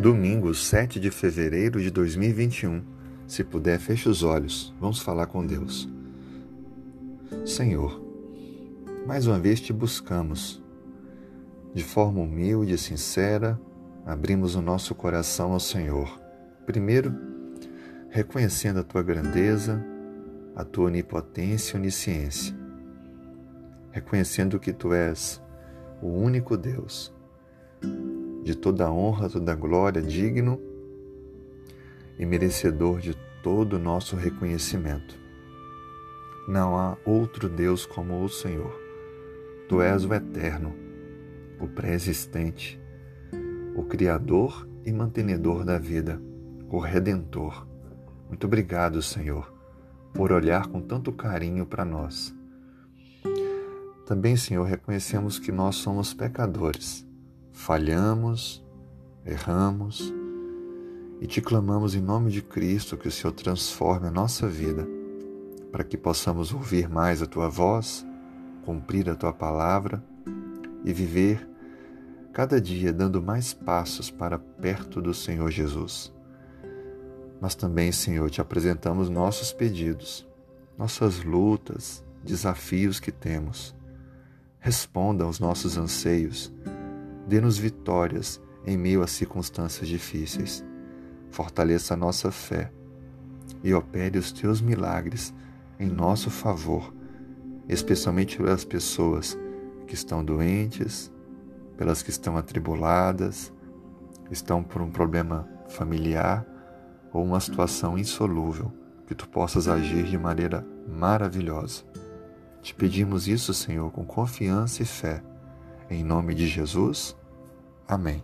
Domingo, 7 de fevereiro de 2021. Se puder, feche os olhos. Vamos falar com Deus. Senhor, mais uma vez te buscamos. De forma humilde e sincera, abrimos o nosso coração ao Senhor. Primeiro, reconhecendo a tua grandeza, a tua onipotência e onisciência. Reconhecendo que tu és o único Deus de toda honra, toda glória, digno e merecedor de todo o nosso reconhecimento. Não há outro Deus como o Senhor. Tu és o eterno, o pré-existente, o Criador e mantenedor da vida, o Redentor. Muito obrigado, Senhor, por olhar com tanto carinho para nós. Também, Senhor, reconhecemos que nós somos pecadores falhamos, erramos e te clamamos em nome de Cristo que o Senhor transforme a nossa vida para que possamos ouvir mais a tua voz, cumprir a tua palavra e viver cada dia dando mais passos para perto do Senhor Jesus. Mas também, Senhor, te apresentamos nossos pedidos, nossas lutas, desafios que temos. Responda aos nossos anseios Dê-nos vitórias em meio a circunstâncias difíceis. Fortaleça a nossa fé e opere os teus milagres em nosso favor, especialmente pelas pessoas que estão doentes, pelas que estão atribuladas, estão por um problema familiar ou uma situação insolúvel, que tu possas agir de maneira maravilhosa. Te pedimos isso, Senhor, com confiança e fé. Em nome de Jesus. Amém.